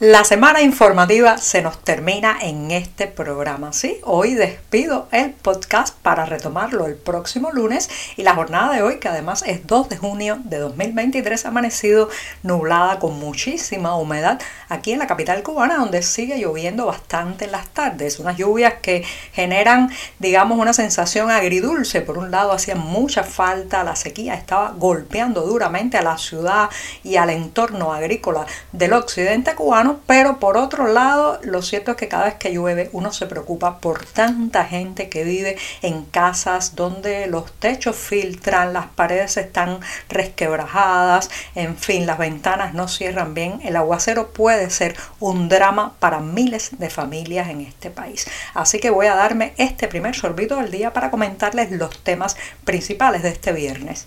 La semana informativa se nos termina en este programa, ¿sí? Hoy despido el podcast para retomarlo el próximo lunes y la jornada de hoy, que además es 2 de junio de 2023, ha amanecido nublada con muchísima humedad aquí en la capital cubana, donde sigue lloviendo bastante en las tardes. Unas lluvias que generan, digamos, una sensación agridulce. Por un lado, hacía mucha falta, la sequía estaba golpeando duramente a la ciudad y al entorno agrícola del occidente cubano pero por otro lado, lo cierto es que cada vez que llueve uno se preocupa por tanta gente que vive en casas donde los techos filtran, las paredes están resquebrajadas, en fin, las ventanas no cierran bien. El aguacero puede ser un drama para miles de familias en este país. Así que voy a darme este primer sorbito del día para comentarles los temas principales de este viernes.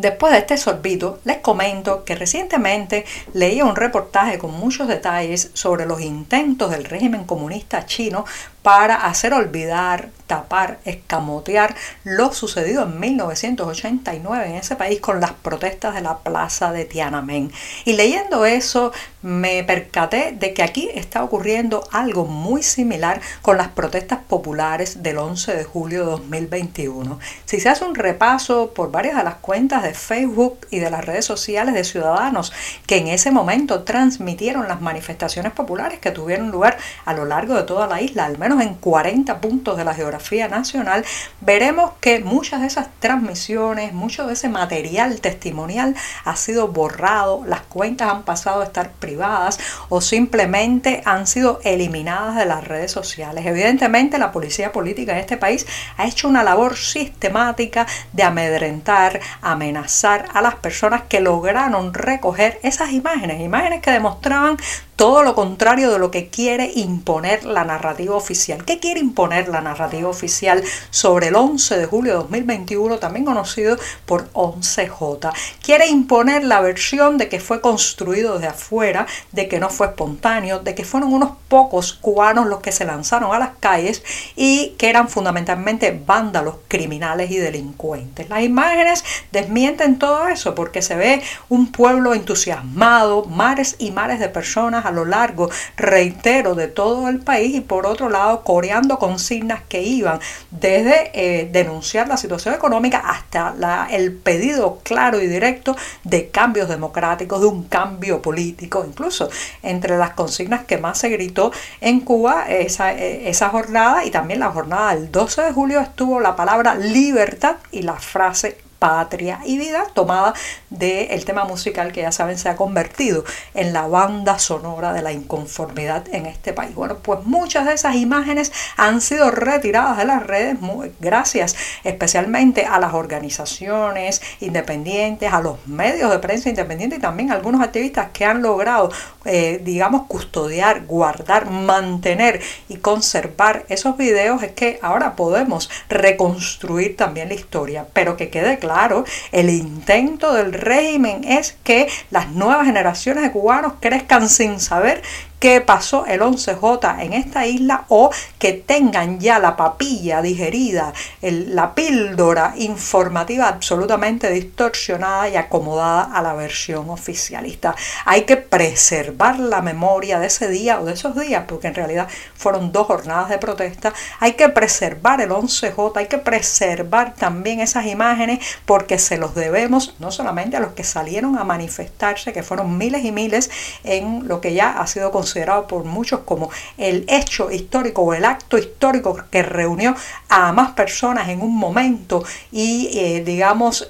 Después de este sorbito, les comento que recientemente leí un reportaje con muchos detalles sobre los intentos del régimen comunista chino para hacer olvidar, tapar, escamotear lo sucedido en 1989 en ese país con las protestas de la plaza de Tiananmen. Y leyendo eso me percaté de que aquí está ocurriendo algo muy similar con las protestas populares del 11 de julio de 2021. Si se hace un repaso por varias de las cuentas de Facebook y de las redes sociales de ciudadanos que en ese momento transmitieron las manifestaciones populares que tuvieron lugar a lo largo de toda la isla, al menos en 40 puntos de la geografía nacional, veremos que muchas de esas transmisiones, mucho de ese material testimonial ha sido borrado, las cuentas han pasado a estar privadas o simplemente han sido eliminadas de las redes sociales. Evidentemente la policía política en este país ha hecho una labor sistemática de amedrentar, amenazar a las personas que lograron recoger esas imágenes, imágenes que demostraban todo lo contrario de lo que quiere imponer la narrativa oficial. ¿Qué quiere imponer la narrativa oficial sobre el 11 de julio de 2021, también conocido por 11J? Quiere imponer la versión de que fue construido desde afuera, de que no fue espontáneo, de que fueron unos pocos cubanos los que se lanzaron a las calles y que eran fundamentalmente vándalos, criminales y delincuentes. Las imágenes desmienten todo eso porque se ve un pueblo entusiasmado, mares y mares de personas lo largo, reitero, de todo el país y por otro lado coreando consignas que iban desde eh, denunciar la situación económica hasta el pedido claro y directo de cambios democráticos, de un cambio político, incluso entre las consignas que más se gritó en Cuba esa, eh, esa jornada y también la jornada del 12 de julio estuvo la palabra libertad y la frase patria y vida, tomada del tema musical que ya saben se ha convertido en la banda sonora de la inconformidad en este país. Bueno, pues muchas de esas imágenes han sido retiradas de las redes gracias especialmente a las organizaciones independientes, a los medios de prensa independientes y también a algunos activistas que han logrado, eh, digamos, custodiar, guardar, mantener y conservar esos videos. Es que ahora podemos reconstruir también la historia, pero que quede claro claro, el intento del régimen es que las nuevas generaciones de cubanos crezcan sin saber qué pasó el 11J en esta isla o que tengan ya la papilla digerida, la píldora informativa absolutamente distorsionada y acomodada a la versión oficialista. Hay que preservar la memoria de ese día o de esos días, porque en realidad fueron dos jornadas de protesta. Hay que preservar el 11J, hay que preservar también esas imágenes porque se los debemos no solamente a los que salieron a manifestarse, que fueron miles y miles en lo que ya ha sido considerado considerado por muchos como el hecho histórico o el acto histórico que reunió a más personas en un momento y eh, digamos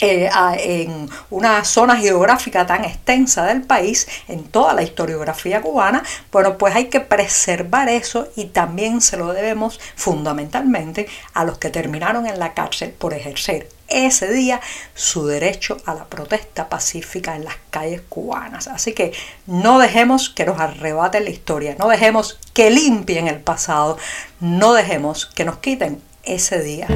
eh, en una zona geográfica tan extensa del país, en toda la historiografía cubana, bueno, pues hay que preservar eso y también se lo debemos fundamentalmente a los que terminaron en la cárcel por ejercer ese día su derecho a la protesta pacífica en las calles cubanas. Así que no dejemos que nos arrebaten la historia, no dejemos que limpien el pasado, no dejemos que nos quiten ese día.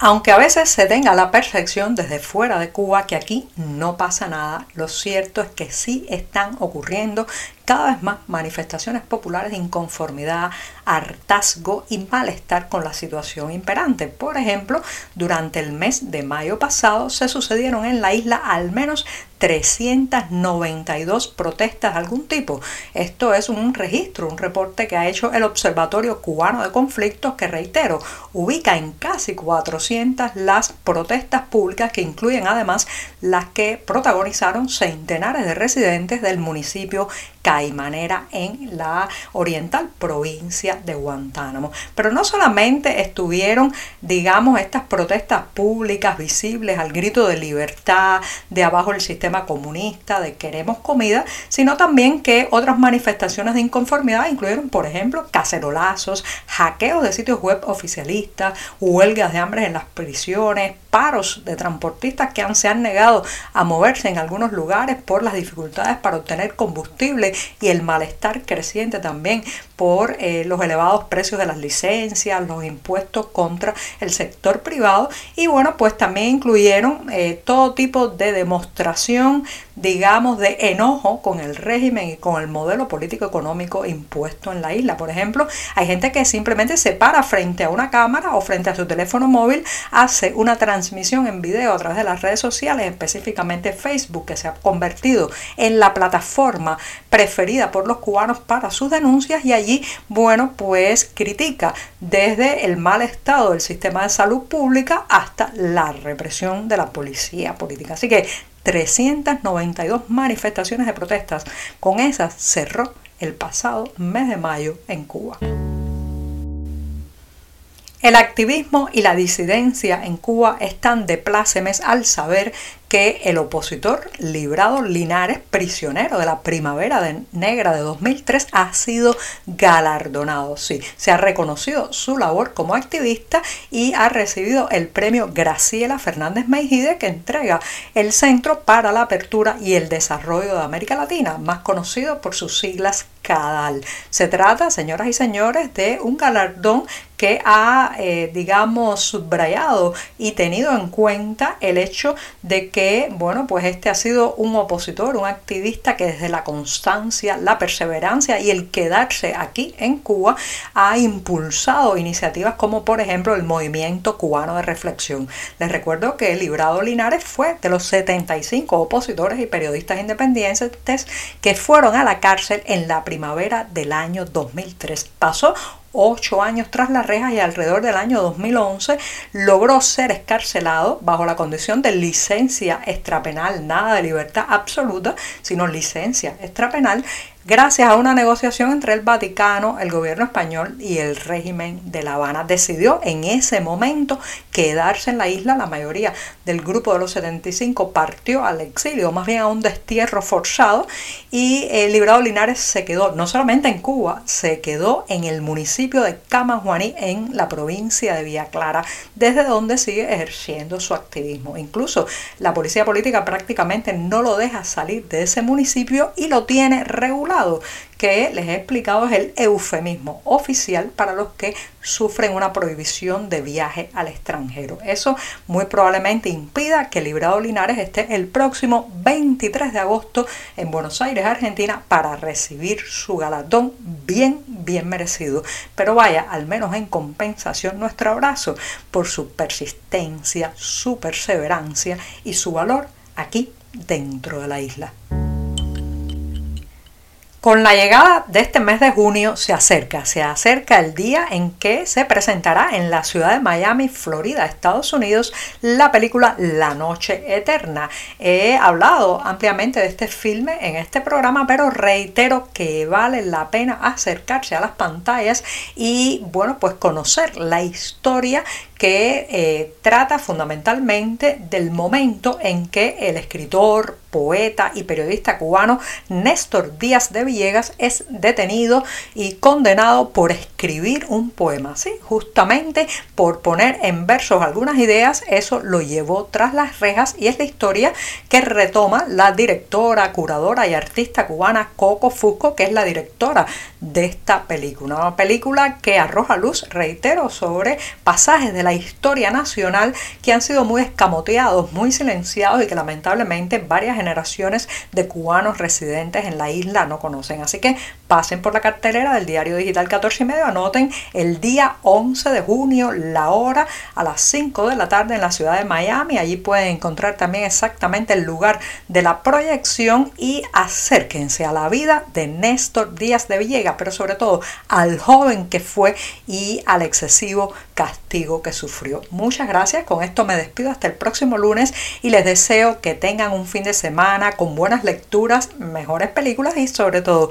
Aunque a veces se tenga la percepción desde fuera de Cuba que aquí no pasa nada, lo cierto es que sí están ocurriendo cada vez más manifestaciones populares de inconformidad, hartazgo y malestar con la situación imperante. Por ejemplo, durante el mes de mayo pasado se sucedieron en la isla al menos 392 protestas de algún tipo. Esto es un registro, un reporte que ha hecho el Observatorio Cubano de Conflictos que, reitero, ubica en casi 400 las protestas públicas que incluyen además las que protagonizaron centenares de residentes del municipio Caimanera en la oriental provincia de Guantánamo. Pero no solamente estuvieron, digamos, estas protestas públicas visibles al grito de libertad, de abajo el sistema comunista, de queremos comida, sino también que otras manifestaciones de inconformidad incluyeron, por ejemplo, cacerolazos, hackeos de sitios web oficialistas, huelgas de hambre en las prisiones, paros de transportistas que se han negado a moverse en algunos lugares por las dificultades para obtener combustible y el malestar creciente también por eh, los elevados precios de las licencias, los impuestos contra el sector privado y bueno, pues también incluyeron eh, todo tipo de demostración, digamos, de enojo con el régimen y con el modelo político económico impuesto en la isla. Por ejemplo, hay gente que simplemente se para frente a una cámara o frente a su teléfono móvil, hace una transmisión en video a través de las redes sociales, específicamente Facebook, que se ha convertido en la plataforma preferida por los cubanos para sus denuncias y allí bueno, pues critica desde el mal estado del sistema de salud pública hasta la represión de la policía política. Así que 392 manifestaciones de protestas. Con esas cerró el pasado mes de mayo en Cuba. El activismo y la disidencia en Cuba están de plácemes al saber que el opositor Librado Linares, prisionero de la Primavera Negra de 2003, ha sido galardonado. Sí, se ha reconocido su labor como activista y ha recibido el premio Graciela Fernández Meijide que entrega el Centro para la Apertura y el Desarrollo de América Latina, más conocido por sus siglas CADAL. Se trata, señoras y señores, de un galardón que ha, eh, digamos, subrayado y tenido en cuenta el hecho de que bueno, pues este ha sido un opositor, un activista que desde la constancia, la perseverancia y el quedarse aquí en Cuba ha impulsado iniciativas como por ejemplo el Movimiento Cubano de Reflexión. Les recuerdo que Librado Linares fue de los 75 opositores y periodistas independientes que fueron a la cárcel en la primavera del año 2003. Pasó ocho años tras las rejas y alrededor del año 2011 logró ser escarcelado bajo la condición de licencia extrapenal, nada de libertad absoluta, sino licencia extrapenal gracias a una negociación entre el Vaticano, el gobierno español y el régimen de La Habana. Decidió en ese momento quedarse en la isla. La mayoría del grupo de los 75 partió al exilio, más bien a un destierro forzado, y el Librado Linares se quedó no solamente en Cuba, se quedó en el municipio de Camajuaní, en la provincia de Villa Clara, desde donde sigue ejerciendo su activismo. Incluso la policía política prácticamente no lo deja salir de ese municipio y lo tiene regulado que les he explicado es el eufemismo oficial para los que sufren una prohibición de viaje al extranjero. Eso muy probablemente impida que Librado Linares esté el próximo 23 de agosto en Buenos Aires, Argentina, para recibir su galardón bien, bien merecido. Pero vaya, al menos en compensación, nuestro abrazo por su persistencia, su perseverancia y su valor aquí dentro de la isla. Con la llegada de este mes de junio se acerca, se acerca el día en que se presentará en la ciudad de Miami, Florida, Estados Unidos, la película La Noche Eterna. He hablado ampliamente de este filme en este programa, pero reitero que vale la pena acercarse a las pantallas y, bueno, pues conocer la historia que eh, trata fundamentalmente del momento en que el escritor, poeta y periodista cubano Néstor Díaz de Villegas es detenido y condenado por escribir un poema. Sí, justamente por poner en versos algunas ideas, eso lo llevó tras las rejas y es la historia que retoma la directora, curadora y artista cubana Coco Fusco, que es la directora de esta película. Una película que arroja luz, reitero, sobre pasajes de la historia nacional que han sido muy escamoteados, muy silenciados y que lamentablemente varias generaciones de cubanos residentes en la isla no conocen. Así que pasen por la cartelera del diario digital 14 y medio, anoten el día 11 de junio, la hora a las 5 de la tarde en la ciudad de Miami. Allí pueden encontrar también exactamente el lugar de la proyección y acérquense a la vida de Néstor Díaz de Villegas, pero sobre todo al joven que fue y al excesivo castigo que sufrió. Muchas gracias, con esto me despido hasta el próximo lunes y les deseo que tengan un fin de semana con buenas lecturas, mejores películas y sobre todo